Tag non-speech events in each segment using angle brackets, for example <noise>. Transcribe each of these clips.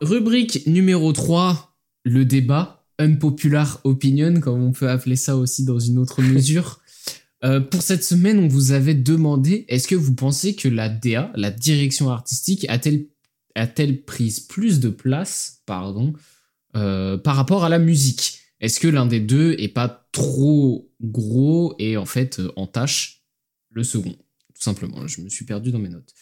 Rubrique numéro 3, le débat, unpopular opinion, comme on peut appeler ça aussi dans une autre <laughs> mesure. Euh, pour cette semaine, on vous avait demandé, est-ce que vous pensez que la DA, la direction artistique, a-t-elle a-t-elle prise plus de place, pardon, euh, par rapport à la musique? Est-ce que l'un des deux est pas trop gros et en fait euh, entache le second? Tout simplement, je me suis perdu dans mes notes.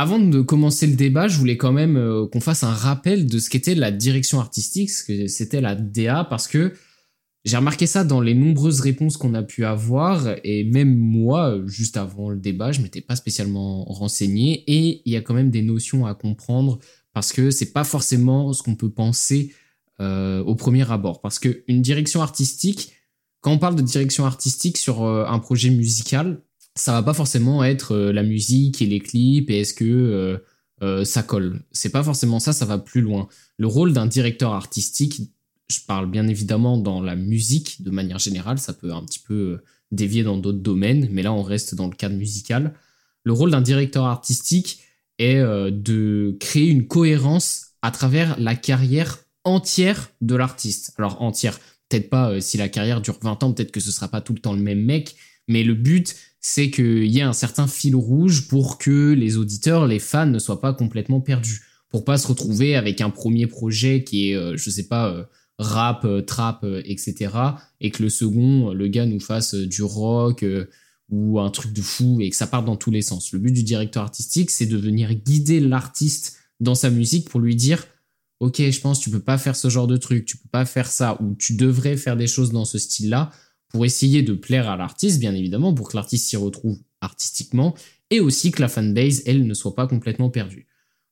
Avant de commencer le débat, je voulais quand même euh, qu'on fasse un rappel de ce qu'était la direction artistique, ce que c'était la DA, parce que j'ai remarqué ça dans les nombreuses réponses qu'on a pu avoir, et même moi, juste avant le débat, je m'étais pas spécialement renseigné, et il y a quand même des notions à comprendre, parce que c'est pas forcément ce qu'on peut penser euh, au premier abord. Parce qu'une direction artistique, quand on parle de direction artistique sur euh, un projet musical, ça va pas forcément être euh, la musique et les clips et est-ce que euh, euh, ça colle. C'est pas forcément ça, ça va plus loin. Le rôle d'un directeur artistique, je parle bien évidemment dans la musique de manière générale, ça peut un petit peu dévier dans d'autres domaines, mais là on reste dans le cadre musical. Le rôle d'un directeur artistique est de créer une cohérence à travers la carrière entière de l'artiste. Alors entière, peut-être pas si la carrière dure 20 ans, peut-être que ce sera pas tout le temps le même mec, mais le but c'est qu'il y ait un certain fil rouge pour que les auditeurs, les fans ne soient pas complètement perdus. Pour pas se retrouver avec un premier projet qui est, euh, je sais pas, euh, rap, euh, trap, etc. Et que le second, le gars nous fasse du rock ou un truc de fou et que ça parte dans tous les sens. Le but du directeur artistique, c'est de venir guider l'artiste dans sa musique pour lui dire Ok, je pense tu peux pas faire ce genre de truc, tu peux pas faire ça, ou tu devrais faire des choses dans ce style-là pour essayer de plaire à l'artiste, bien évidemment, pour que l'artiste s'y retrouve artistiquement, et aussi que la fanbase, elle, ne soit pas complètement perdue.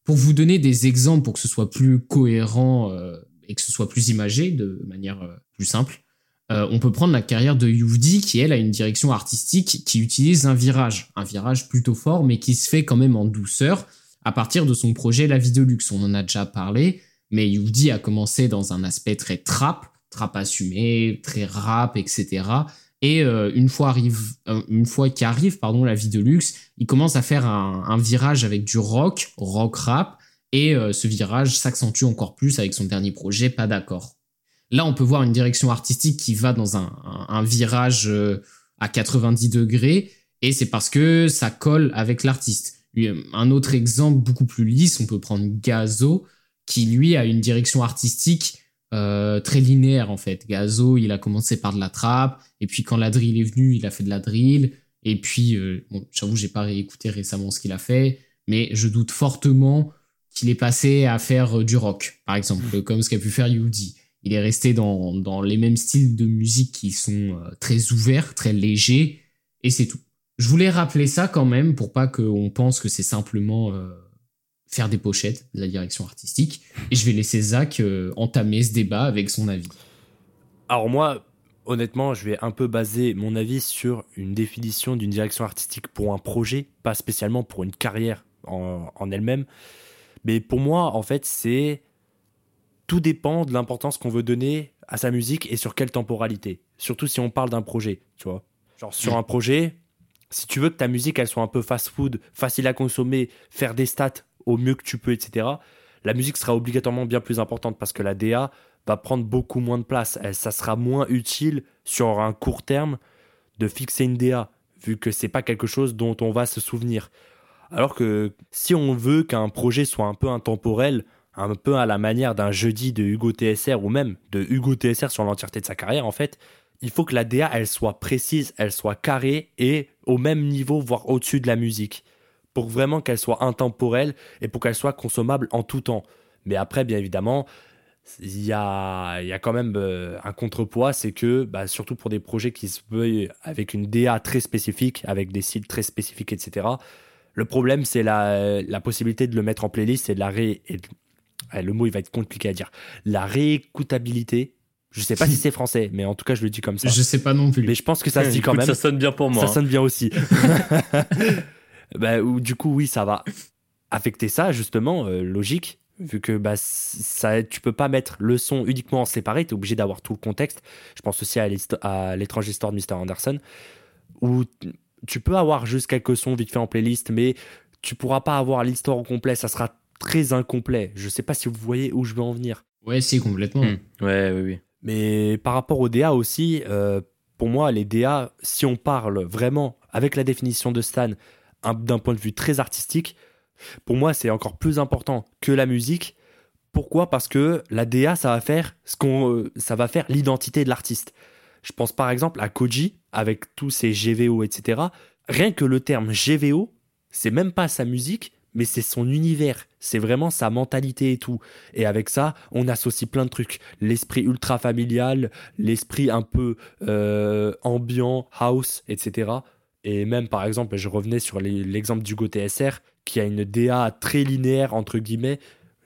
Pour vous donner des exemples pour que ce soit plus cohérent euh, et que ce soit plus imagé de manière euh, plus simple, euh, on peut prendre la carrière de Youvdi qui, elle, a une direction artistique qui utilise un virage, un virage plutôt fort, mais qui se fait quand même en douceur à partir de son projet La Vie de Luxe. On en a déjà parlé, mais Youvdi a commencé dans un aspect très trap, trap assumé, très rap, etc. Et euh, une fois arrive, euh, une fois qu'arrive pardon la vie de luxe, il commence à faire un, virage avec du rock, rock rap, et euh, ce virage s'accentue encore plus avec son dernier projet, pas d'accord. Là, on peut voir une direction artistique qui va dans un, un virage à 90 degrés, et c'est parce que ça colle avec l'artiste. Un autre exemple beaucoup plus lisse, on peut prendre Gazo, qui lui a une direction artistique euh, très linéaire en fait. Gazo, il a commencé par de la trappe, et puis quand la drill est venue, il a fait de la drill, et puis, euh, bon, j'avoue, j'ai pas réécouté récemment ce qu'il a fait, mais je doute fortement qu'il est passé à faire euh, du rock, par exemple, comme ce qu'a pu faire Yudi. Il est resté dans, dans, les mêmes styles de musique qui sont très ouverts, très légers, et c'est tout. Je voulais rappeler ça quand même pour pas qu'on pense que c'est simplement faire des pochettes de la direction artistique. Et je vais laisser Zach euh, entamer ce débat avec son avis. Alors moi, honnêtement, je vais un peu baser mon avis sur une définition d'une direction artistique pour un projet, pas spécialement pour une carrière en, en elle-même. Mais pour moi, en fait, c'est... Tout dépend de l'importance qu'on veut donner à sa musique et sur quelle temporalité. Surtout si on parle d'un projet, tu vois. Genre sur un projet, si tu veux que ta musique elle soit un peu fast-food, facile à consommer, faire des stats au mieux que tu peux, etc., la musique sera obligatoirement bien plus importante parce que la DA va prendre beaucoup moins de place. Ça sera moins utile sur un court terme de fixer une DA, vu que c'est pas quelque chose dont on va se souvenir. Alors que si on veut qu'un projet soit un peu intemporel, un peu à la manière d'un jeudi de Hugo TSR ou même de Hugo TSR sur l'entièreté de sa carrière, en fait, il faut que la DA elle soit précise, elle soit carrée et au même niveau, voire au-dessus de la musique pour vraiment qu'elle soit intemporelle et pour qu'elle soit consommable en tout temps. Mais après, bien évidemment, il y a, y a quand même euh, un contrepoids, c'est que, bah, surtout pour des projets qui se veulent avec une DA très spécifique, avec des styles très spécifiques, etc., le problème, c'est la, la, possibilité de le mettre en playlist et de la ré... le mot, il va être compliqué à dire. La réécoutabilité. Je sais pas si c'est français, mais en tout cas, je le dis comme ça. Je sais pas non plus. Mais je pense que ça se dit <laughs> quand même. Ça sonne bien pour moi. Ça sonne bien aussi. <laughs> bah, du coup, oui, ça va affecter ça, justement, euh, logique, vu que bah, ça, tu peux pas mettre le son uniquement en séparé, tu es obligé d'avoir tout le contexte. Je pense aussi à l'étrange histoire de Mr. Anderson, où tu peux avoir juste quelques sons vite fait en playlist, mais tu pourras pas avoir l'histoire au complet, ça sera très incomplet. Je sais pas si vous voyez où je veux en venir. Ouais, c'est complètement. Hmm. Ouais, oui, oui. Mais par rapport aux DA aussi, euh, pour moi, les DA, si on parle vraiment avec la définition de Stan d'un point de vue très artistique, pour moi, c'est encore plus important que la musique. Pourquoi? Parce que la DA, ça va faire ce qu'on, euh, ça va faire l'identité de l'artiste. Je pense par exemple à Koji avec tous ses GVO, etc. Rien que le terme GVO, c'est même pas sa musique, mais c'est son univers, c'est vraiment sa mentalité et tout. Et avec ça, on associe plein de trucs. L'esprit ultra familial, l'esprit un peu euh, ambiant, house, etc. Et même, par exemple, je revenais sur l'exemple du Go TSR, qui a une DA très linéaire, entre guillemets,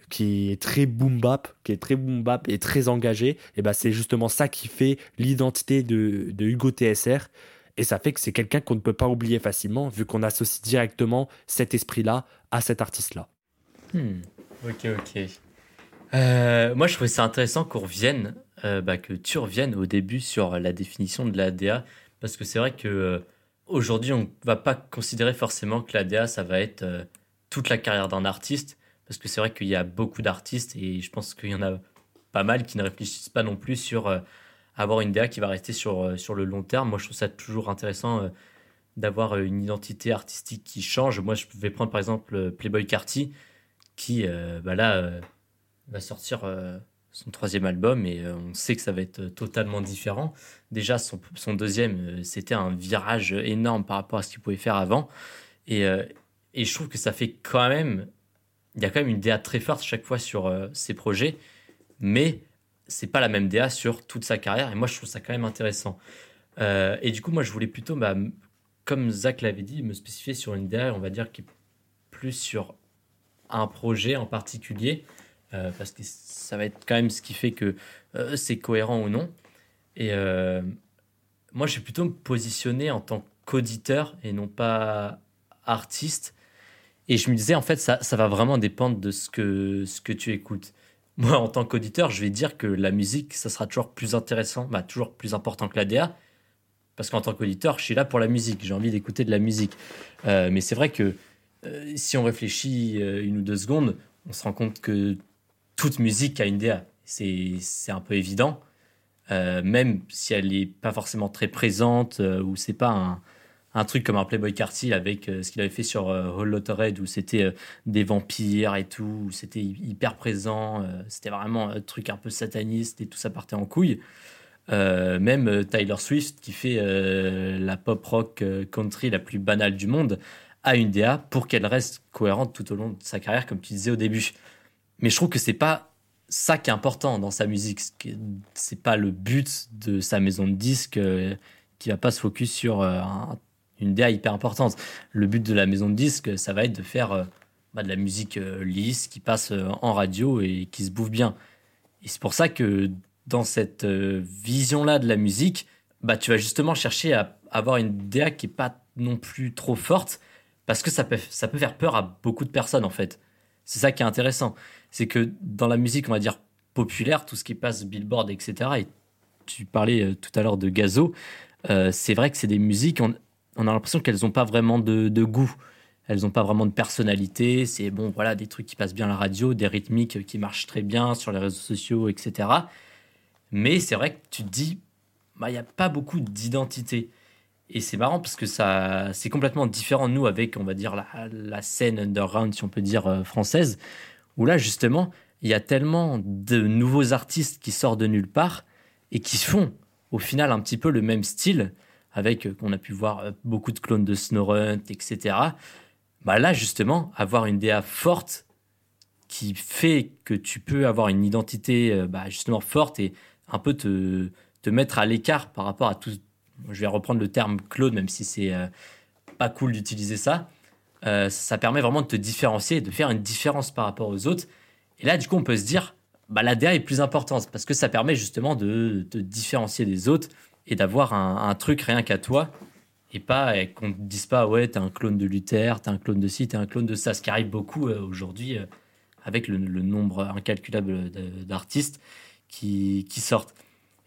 qui est très boom bap, qui est très boom bap et très engagé. Et ben, c'est justement ça qui fait l'identité de, de Hugo TSR. Et ça fait que c'est quelqu'un qu'on ne peut pas oublier facilement, vu qu'on associe directement cet esprit-là à cet artiste-là. Hmm. Ok, ok. Euh, moi, je trouvais ça intéressant qu'on revienne, euh, bah, que tu reviennes au début sur la définition de l'ADA, parce que c'est vrai que euh, aujourd'hui, on va pas considérer forcément que l'ADA, ça va être toute la carrière d'un artiste, parce que c'est vrai qu'il y a beaucoup d'artistes et je pense qu'il y en a pas mal qui ne réfléchissent pas non plus sur avoir une DA qui va rester sur, sur le long terme. Moi, je trouve ça toujours intéressant d'avoir euh, une identité artistique qui change. Moi, je vais prendre par exemple euh, Playboy Carty, qui euh, bah là va sortir son troisième album et on sait que ça va être totalement différent. Déjà, son, deuxième, c'était un virage énorme par rapport à ce qu'il pouvait faire avant. Et, et, je trouve que ça fait quand même. Il y a quand même une DA très forte chaque fois sur ses projets, mais c'est pas la même DA sur toute sa carrière. Et moi, je trouve ça quand même intéressant. et du coup, moi, je voulais plutôt bah, comme Zach l'avait dit, me spécifier sur une DA, on va dire, qui est plus sur un projet en particulier, euh, parce que ça va être quand même ce qui fait que euh, c'est cohérent ou non. Et euh, moi, je vais plutôt me positionner en tant qu'auditeur et non pas artiste. Et je me disais, en fait, ça, ça va vraiment dépendre de ce que, ce que tu écoutes. <laughs> Moi, en tant qu'auditeur, je vais dire que la musique, ça sera toujours plus intéressant, bah, toujours plus important que la DA, parce qu'en tant qu'auditeur, je suis là pour la musique, j'ai envie d'écouter de la musique. Mais c'est vrai que si on réfléchit une ou deux secondes, on se rend compte que toute musique a une DA. C'est un peu évident, même si elle n'est pas forcément très présente, ou c'est pas un, un, truc comme un Playboy Carty avec ce qu'il avait fait sur Hall Red, où c'était des vampires et tout, où c'était hyper présent, c'était vraiment un truc un peu sataniste et tout ça partait en couille. Euh, même euh, Tyler Swift, qui fait euh, la pop rock country la plus banale du monde, a une DA pour qu'elle reste cohérente tout au long de sa carrière, comme tu disais au début. Mais je trouve que c'est pas ça qui est important dans sa musique. C'est pas le but de sa maison de disques qui va pas se focus sur une DA hyper importante. Le but de la maison de disques, ça va être de faire bah, de la musique lisse qui passe en radio et qui se bouffe bien. Et c'est pour ça que dans cette euh, vision-là de la musique, bah, tu vas justement chercher à avoir une DA qui est pas non plus trop forte parce que ça peut, ça peut faire peur à beaucoup de personnes en fait. C'est ça qui est intéressant. C'est que dans la musique, on va dire populaire, tout ce qui passe Billboard, etc. Et tu parlais euh, tout à l'heure de Gazo, euh, c'est vrai que c'est des musiques, on, a l'impression qu'elles n'ont pas vraiment de, goût. Elles n'ont pas vraiment de personnalité. C'est bon, voilà, des trucs qui passent bien à la radio, des rythmiques qui marchent très bien sur les réseaux sociaux, etc. Mais c'est vrai que tu te dis, bah, il n'y a pas beaucoup d'identité. Et c'est marrant parce que ça, c'est complètement différent nous avec, on va dire, la, la scène underground, si on peut dire, euh, française, où là, justement, il y a tellement de nouveaux artistes qui sortent de nulle part et qui font, au final, un petit peu le même style, avec, euh, qu'on a pu voir euh, beaucoup de clones de Snowrun, etc. Bah là, justement, avoir une DA forte qui fait que tu peux avoir une identité bah, justement forte et un peu te, te mettre à l'écart par rapport à tout. Je vais reprendre le terme Claude, même si c'est euh, pas cool d'utiliser ça. Euh, ça permet vraiment de te différencier, de faire une différence par rapport aux autres. Et là, du coup, on peut se dire, bah, la DA est plus importante parce que ça permet justement de te différencier des autres et d'avoir un, truc rien qu'à toi et pas qu'on ne dise pas, ouais, t'es un clone de Luther, t'es un clone de ci, t'es un clone de ça, ce qui arrive beaucoup euh, aujourd'hui avec le, nombre incalculable d'artistes qui, sortent.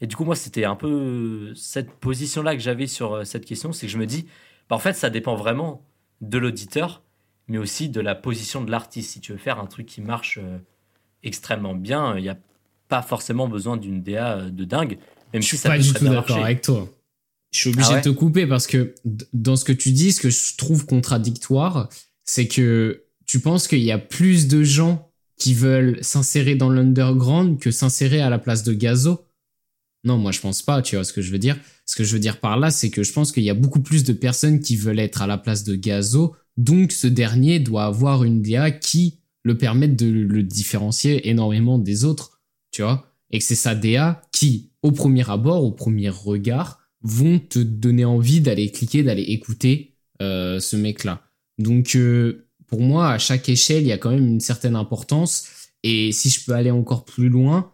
Et du coup, moi, c'était un peu cette position-là que j'avais sur euh, cette question, c'est que je me dis, bah, en fait, ça dépend vraiment de l'auditeur mais aussi de la position de l'artiste. Si tu veux faire un truc qui marche euh, extrêmement bien, il n'y a pas forcément besoin d'une DA euh, de dingue, même Je si suis pas du tout d'accord avec toi. Je suis obligé Ah ouais de te couper parce que dans ce que tu dis, ce que je trouve contradictoire, c'est que tu penses qu'il y a plus de gens qui veulent s'insérer dans l'underground que s'insérer à la place de Gazo. Non, moi je pense pas, tu vois ce que je veux dire. Ce que je veux dire par là, c'est que je pense qu'il y a beaucoup plus de personnes qui veulent être à la place de Gazo, donc ce dernier doit avoir une DA qui le permette de le différencier énormément des autres, tu vois. Et que c'est sa DA qui, au premier abord, au premier regard, vont te donner envie d'aller cliquer, d'aller écouter euh, ce mec-là. Donc, euh, pour moi, à chaque échelle, il y a quand même une certaine importance. Et si je peux aller encore plus loin,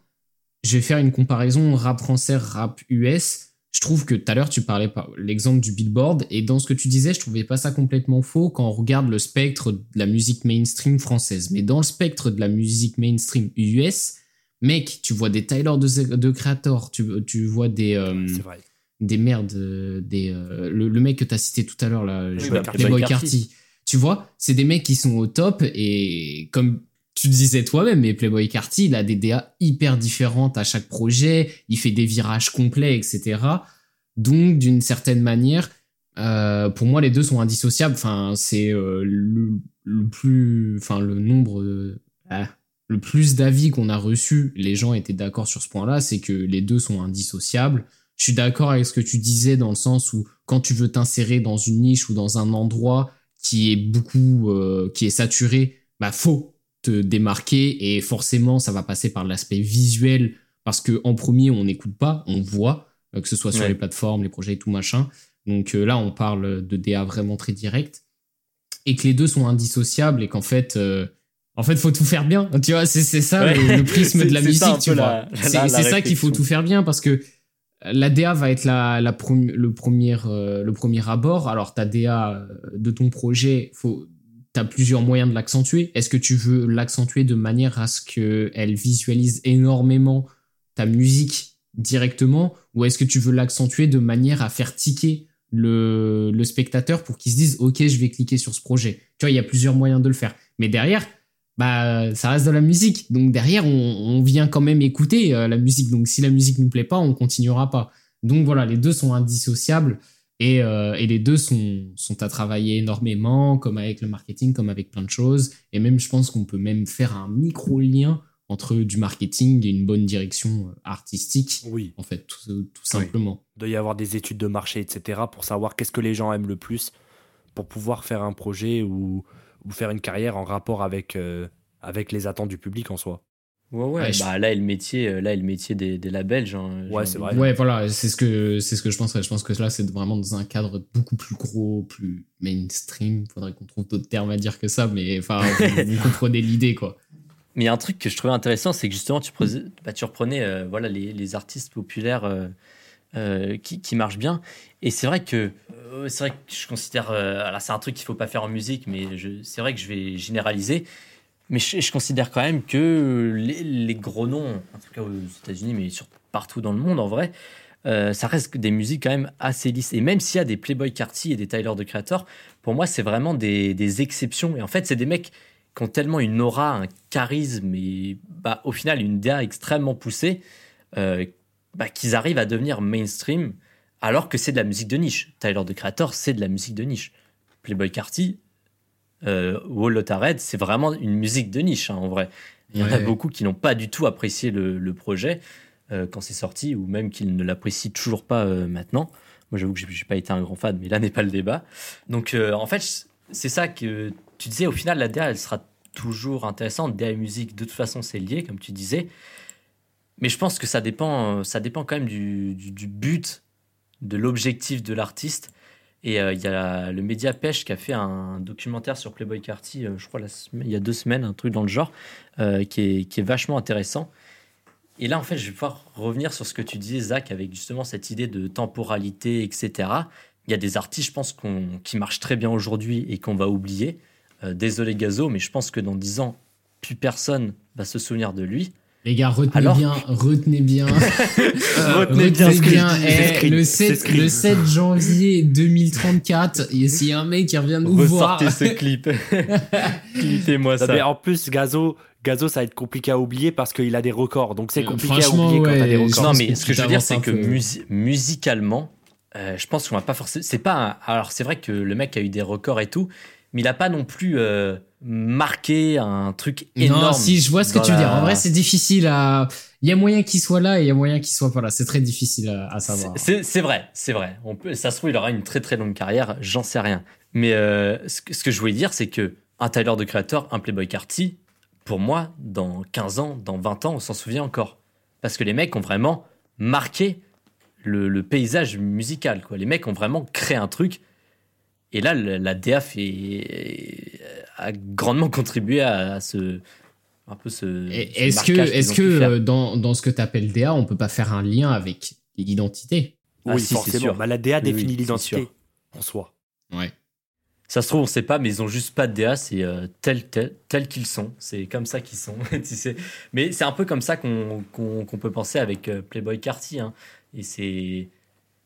je vais faire une comparaison rap français, rap US. Je trouve que tout à l'heure, tu parlais par l'exemple du Billboard. Et dans ce que tu disais, je trouvais pas ça complètement faux quand on regarde le spectre de la musique mainstream française. Mais dans le spectre de la musique mainstream US, mec, tu vois des Tyler de, de Creator, tu, tu vois des, euh, C'est vrai. des merdes, des, euh, le, le mec que t'as cité tout à l'heure, là, je- bah, Playboy. Carti. Tu vois, c'est des mecs qui sont au top et comme tu disais toi-même, mais Playboy Carti, il a des DA hyper différentes à chaque projet, il fait des virages complets, etc. Donc, d'une certaine manière, euh, pour moi, les deux sont indissociables. Enfin, c'est euh, le, plus, enfin, le nombre, ah, le plus d'avis qu'on a reçus, les gens étaient d'accord sur ce point-là, c'est que les deux sont indissociables. Je suis d'accord avec ce que tu disais dans le sens où quand tu veux t'insérer dans une niche ou dans un endroit qui est beaucoup, euh, qui est saturé, bah faut te démarquer et forcément ça va passer par l'aspect visuel parce que en premier on n'écoute pas, on voit euh, que ce soit sur Ouais. les plateformes, les projets et tout machin. Donc euh, là on parle de DA vraiment très direct et que les deux sont indissociables et qu'en fait euh, en fait faut tout faire bien. <laughs> Tu vois c'est c'est ça Ouais. le, le prisme <laughs> de la musique, ça tu vois. C'est ça qu'il faut tout faire bien parce que la DA va être la, la le, premier, euh, le premier abord. Alors, ta DA de ton projet, faut, plusieurs moyens de l'accentuer. Est-ce que tu veux l'accentuer de manière à ce qu'elle visualise énormément ta musique directement ou est-ce que tu veux l'accentuer de manière à faire tiquer le, spectateur pour qu'il se dise ok je vais cliquer sur ce projet. Tu vois il y a plusieurs moyens de le faire. Mais derrière bah ça reste de la musique. Donc derrière on, on vient quand même écouter euh, la musique. Donc si la musique nous plaît pas on continuera pas. Donc voilà les deux sont indissociables et, euh, et les deux sont, sont à travailler énormément comme avec le marketing comme avec plein de choses et même je pense qu'on peut même faire un micro lien entre du marketing et une bonne direction euh, artistique Oui, en fait tout, tout simplement il doit y avoir des études de marché, etc. pour savoir qu'est-ce que les gens aiment le plus pour pouvoir faire un projet ou, ou faire une carrière en rapport avec, euh, avec les attentes du public en soi. Ouais, ouais, Ouais, je- bah, là est le métier, euh, là est le métier des, des labels. genre, j'ai Ouais, c'est vrai. Ouais, voilà, c'est ce que c'est ce que je penserais. Je pense que là, c'est vraiment dans un cadre beaucoup plus gros, plus mainstream. Faudrait qu'on trouve d'autres termes à dire que ça, mais enfin, vous, vous comprenez l'idée, quoi. Mais il y a un truc que je trouvais intéressant, c'est que justement, tu, prenais- bah, tu reprenais euh, voilà, les, les artistes populaires euh, euh, qui, qui marchent bien. Et c'est vrai que euh, c'est vrai que je considère. euh, alors, c'est un truc qu'il faut pas faire en musique, mais je- c'est vrai que je vais généraliser. Mais je, considère quand même que les, gros noms, en tout cas aux États-Unis, mais sur, partout dans le monde en vrai, euh, ça reste des musiques quand même assez lisses. Et même s'il y a des Playboy Carti et des Tyler de Creator, pour moi, c'est vraiment des, exceptions. Et en fait, c'est des mecs qui ont tellement une aura, un charisme et bah, au final une DA extrêmement poussée euh, bah, qu'ils arrivent à devenir mainstream alors que c'est de la musique de niche. Tyler de Creator, c'est de la musique de niche. Playboy Carti, euh, Red, c'est vraiment une musique de niche hein, en vrai. Il y en a beaucoup qui n'ont pas du tout apprécié le, le projet euh, quand c'est sorti ou même qu'ils ne l'apprécient toujours pas euh, maintenant. Moi, j'avoue que j'ai j'ai pas été un grand fan, mais là n'est pas le débat. Donc, euh, en fait, c'est ça que tu disais. Au final, la DA, elle sera toujours intéressante. DA et musique, de toute façon, c'est lié, comme tu disais. Mais je pense que ça dépend, ça dépend quand même du, du- du but, de l'objectif de l'artiste. Et euh, il y a le média Pêche qui a fait un documentaire sur Playboy Carti, euh, je crois, il y a deux semaines, un truc dans le genre, euh, qui, est, vachement intéressant. Et là, en fait, je vais pouvoir revenir sur ce que tu disais, Zach, avec justement cette idée de temporalité, etc. Il y a des artistes, je pense, qui marchent très bien aujourd'hui et qu'on va oublier. Euh, désolé Gazo, mais je pense que dans 10 ans, plus personne va se souvenir de lui. Les gars, retenez Alors bien, retenez bien. <laughs> Retenez bien ce que eh, le, c'est 7, screen. le 7 janvier 2034, et s'il y a un mec qui revient nous voir. Ressortez ce clip. <laughs> Clippez-moi Non, ça. mais en plus, Gazo, Gazo, ça va être compliqué à oublier parce qu'il a des records. Donc c'est Euh, compliqué à oublier quand t'as des records. Non, mais ce que je veux dire, c'est que musicalement, euh, je pense qu'on va pas forcément. C'est pas. un- Alors, c'est vrai que le mec a eu des records et tout, mais il a pas non plus euh, marqué un truc énorme. Non, si, je vois ce que tu veux dire. En vrai, c'est difficile à. Il y a moyen qu'il soit là et il y a moyen qu'il soit pas là. C'est très difficile à, à savoir. C'est- vrai, c'est vrai. On peut, ça se trouve, il aura une très très longue carrière, j'en sais rien. Mais euh, ce, que, ce que je voulais dire, c'est que un Tyler de Creator, un Playboy Carty, pour moi, dans 15 ans, dans 20 ans, on s'en souvient encore. Parce que les mecs ont vraiment marqué le, le paysage musical. Quoi. Les mecs ont vraiment créé un truc. Et là, la DA fait, a grandement contribué à, ce. Un peu ce. Est-ce que, euh, dans, dans ce que tu appelles DA, on peut pas faire un lien avec l'identité? Ah, Oui, si, c'est forcément. sûr. Bah, la DA définit oui, l'identité en soi. Ouais. Ça se trouve, on sait pas, mais ils ont juste pas de DA, c'est euh, tel, tel, tel qu'ils sont. C'est comme ça qu'ils sont, <laughs> tu sais. Mais c'est un peu comme ça qu'on peut penser avec euh, Playboy Carty. hein. Et c'est.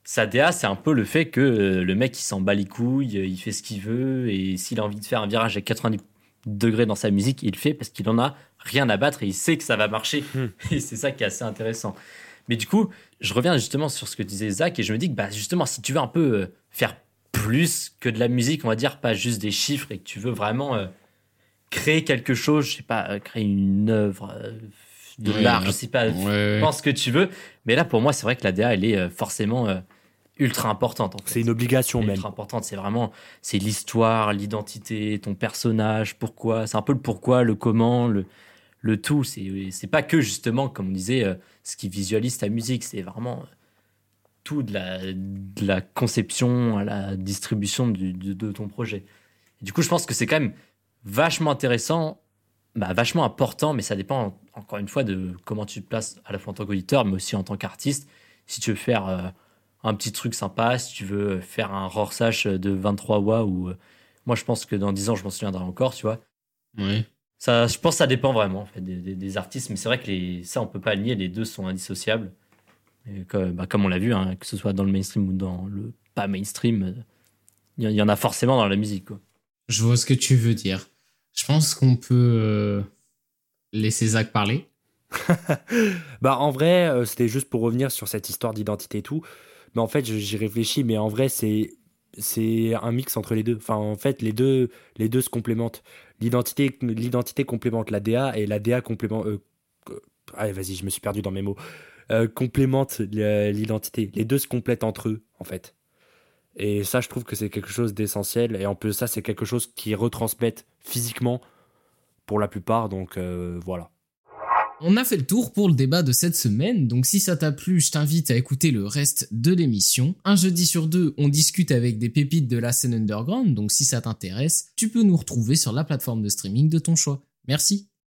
Sa DA, c'est un peu le fait que euh, le mec, il s'en bat les couilles, euh, il fait ce qu'il veut, et s'il a envie de faire un virage à 90 degrés dans sa musique, il le fait parce qu'il en a rien à battre et il sait que ça va marcher. Hmm. <laughs> Et c'est ça qui est assez intéressant. Mais du coup, je reviens justement sur ce que disait Zach et je me dis que bah, justement, si tu veux un peu euh, faire plus que de la musique, on va dire, pas juste des chiffres, et que tu veux vraiment euh, créer quelque chose, je sais pas, créer une œuvre euh, de Ouais, l'art, je sais pas, Ouais. pense ce que tu veux. Mais là, pour moi, c'est vrai que la DA, elle est forcément ultra importante. en fait. C'est une obligation même. ultra importante. C'est vraiment, c'est l'histoire, l'identité, ton personnage, pourquoi. C'est un peu le pourquoi, le comment, le, le tout. C'est, c'est pas que justement, comme on disait, euh, ce qui visualise ta musique. C'est vraiment euh, tout de la, de la conception à la distribution du- de, de ton projet. Et du coup, je pense que c'est quand même vachement intéressant, bah, vachement important, mais ça dépend encore une fois de comment tu te places à la fois en tant qu'auditeur, mais aussi en tant qu'artiste. Si tu veux faire euh, un petit truc sympa, si tu veux faire un Rorschach de 23 watts, ou euh, moi je pense que dans 10 ans je m'en souviendrai encore, tu vois. Ouais. Ça, je pense que ça dépend vraiment en fait, des, des- des artistes, mais c'est vrai que les, ça on peut pas nier, les deux sont indissociables. Et que- bah, comme on l'a vu, hein, que ce soit dans le mainstream ou dans le pas mainstream, euh, il y, en a forcément dans la musique. Quoi. Je vois ce que tu veux dire. Je pense qu'on peut euh, laisser Zach parler. <laughs> Bah en vrai, euh, c'était juste pour revenir sur cette histoire d'identité et tout. Mais en fait, j'y réfléchis, mais en vrai, c'est c'est un mix entre les deux. Enfin, en fait, les deux les deux se complémentent. L'identité l'identité complémente la DA et la DA complémente. Euh, allez, vas-y, je me suis perdu dans mes mots. Euh, complémente l'identité. Les deux se complètent entre eux, en fait. Et ça, je trouve que c'est quelque chose d'essentiel. Et en plus, ça, c'est quelque chose qui retransmettent physiquement pour la plupart. Donc euh, voilà. On a fait le tour pour le débat de cette semaine, donc si ça t'a plu, je t'invite à écouter le reste de l'émission. Un jeudi sur deux, on discute avec des pépites de la scène underground, donc si ça t'intéresse, tu peux nous retrouver sur la plateforme de streaming de ton choix. Merci.